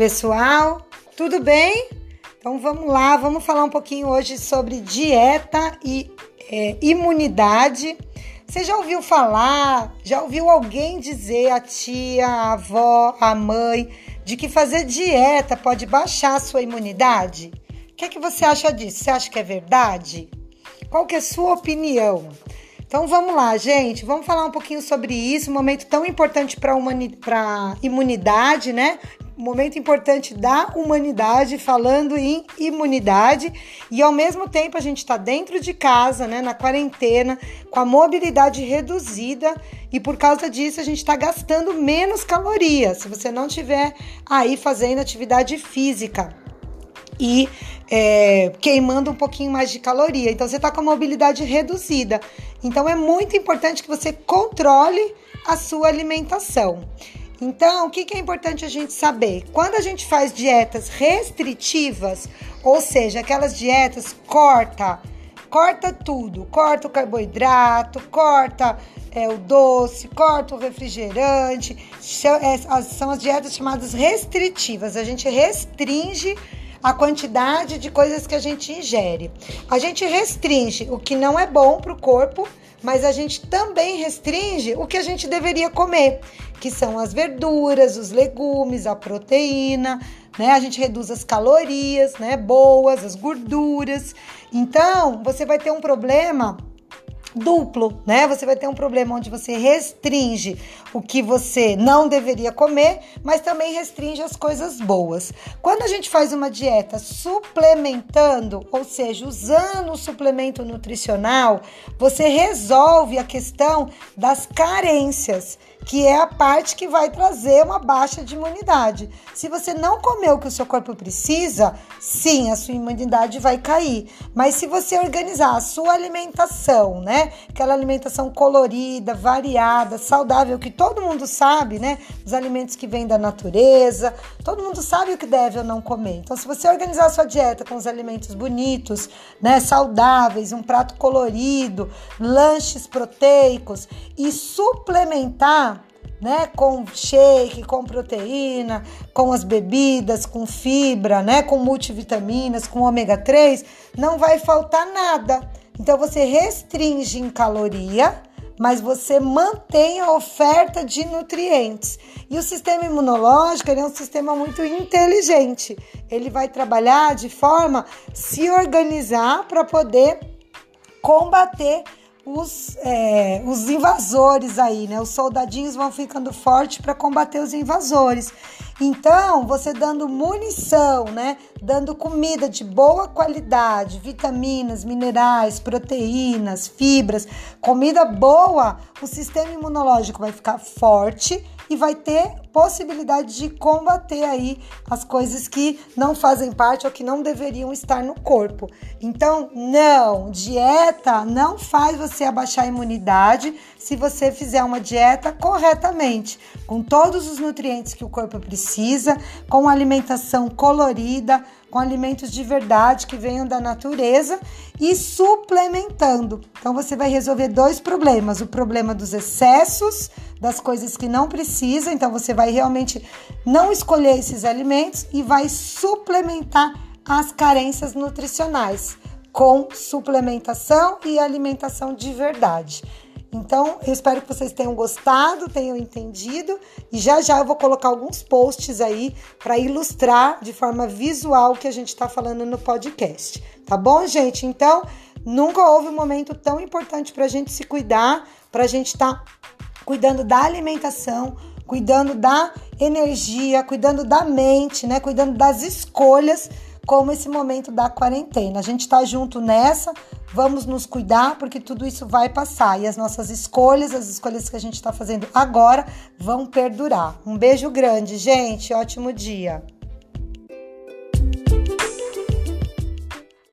pessoal, tudo bem? Então vamos lá, vamos falar um pouquinho hoje sobre dieta e é, imunidade. Você já ouviu falar, já ouviu alguém dizer, a tia, a avó, a mãe, de que fazer dieta pode baixar a sua imunidade? O que, é que você acha disso? Você acha que é verdade? Qual que é a sua opinião? Então vamos lá, gente, vamos falar um pouquinho sobre isso, um momento tão importante para a imunidade, né? Momento importante da humanidade, falando em imunidade, e ao mesmo tempo a gente está dentro de casa, né, na quarentena, com a mobilidade reduzida, e por causa disso a gente está gastando menos calorias. Se você não tiver aí fazendo atividade física e é, queimando um pouquinho mais de caloria, então você está com a mobilidade reduzida. Então é muito importante que você controle a sua alimentação. Então, o que, é importante a gente saber? Quando a gente faz dietas restritivas, ou seja, aquelas dietas corta, corta tudo, corta o carboidrato, corta é, o doce, corta o refrigerante, é, são as dietas chamadas restritivas. A gente restringe a quantidade de coisas que a gente ingere. A gente restringe o que não é bom para o corpo, mas a gente também restringe o que a gente deveria comer que são as verduras, os legumes, a proteína, né? A gente reduz as calorias, né? Boas, as gorduras. Então, você vai ter um problema duplo, né? Você vai ter um problema onde você restringe o que você não deveria comer, mas também restringe as coisas boas. Quando a gente faz uma dieta suplementando, ou seja, usando o suplemento nutricional, você resolve a questão das carências que é a parte que vai trazer uma baixa de imunidade. Se você não comer o que o seu corpo precisa, sim, a sua imunidade vai cair. Mas se você organizar a sua alimentação, né? Aquela alimentação colorida, variada, saudável, que todo mundo sabe, né? Os alimentos que vêm da natureza, todo mundo sabe o que deve ou não comer. Então, se você organizar a sua dieta com os alimentos bonitos, né? Saudáveis, um prato colorido, lanches proteicos e suplementar né, com shake, com proteína, com as bebidas, com fibra, né, com multivitaminas, com ômega 3, não vai faltar nada. Então você restringe em caloria, mas você mantém a oferta de nutrientes. E o sistema imunológico é um sistema muito inteligente. Ele vai trabalhar de forma se organizar para poder combater os, é, os invasores aí, né? Os soldadinhos vão ficando fortes para combater os invasores. Então, você dando munição, né? Dando comida de boa qualidade, vitaminas, minerais, proteínas, fibras, comida boa, o sistema imunológico vai ficar forte e vai ter possibilidade de combater aí as coisas que não fazem parte ou que não deveriam estar no corpo. Então, não, dieta não faz você abaixar a imunidade se você fizer uma dieta corretamente, com todos os nutrientes que o corpo precisa, com alimentação colorida, com alimentos de verdade que venham da natureza e suplementando. Então você vai resolver dois problemas: o problema dos excessos, das coisas que não precisa, então você vai realmente não escolher esses alimentos e vai suplementar as carências nutricionais com suplementação e alimentação de verdade. Então, eu espero que vocês tenham gostado, tenham entendido e já já eu vou colocar alguns posts aí para ilustrar de forma visual o que a gente está falando no podcast. Tá bom, gente? Então, nunca houve um momento tão importante para a gente se cuidar, para a gente estar tá cuidando da alimentação, cuidando da energia, cuidando da mente, né? Cuidando das escolhas como esse momento da quarentena. A gente está junto nessa, vamos nos cuidar, porque tudo isso vai passar e as nossas escolhas, as escolhas que a gente está fazendo agora, vão perdurar. Um beijo grande, gente, ótimo dia.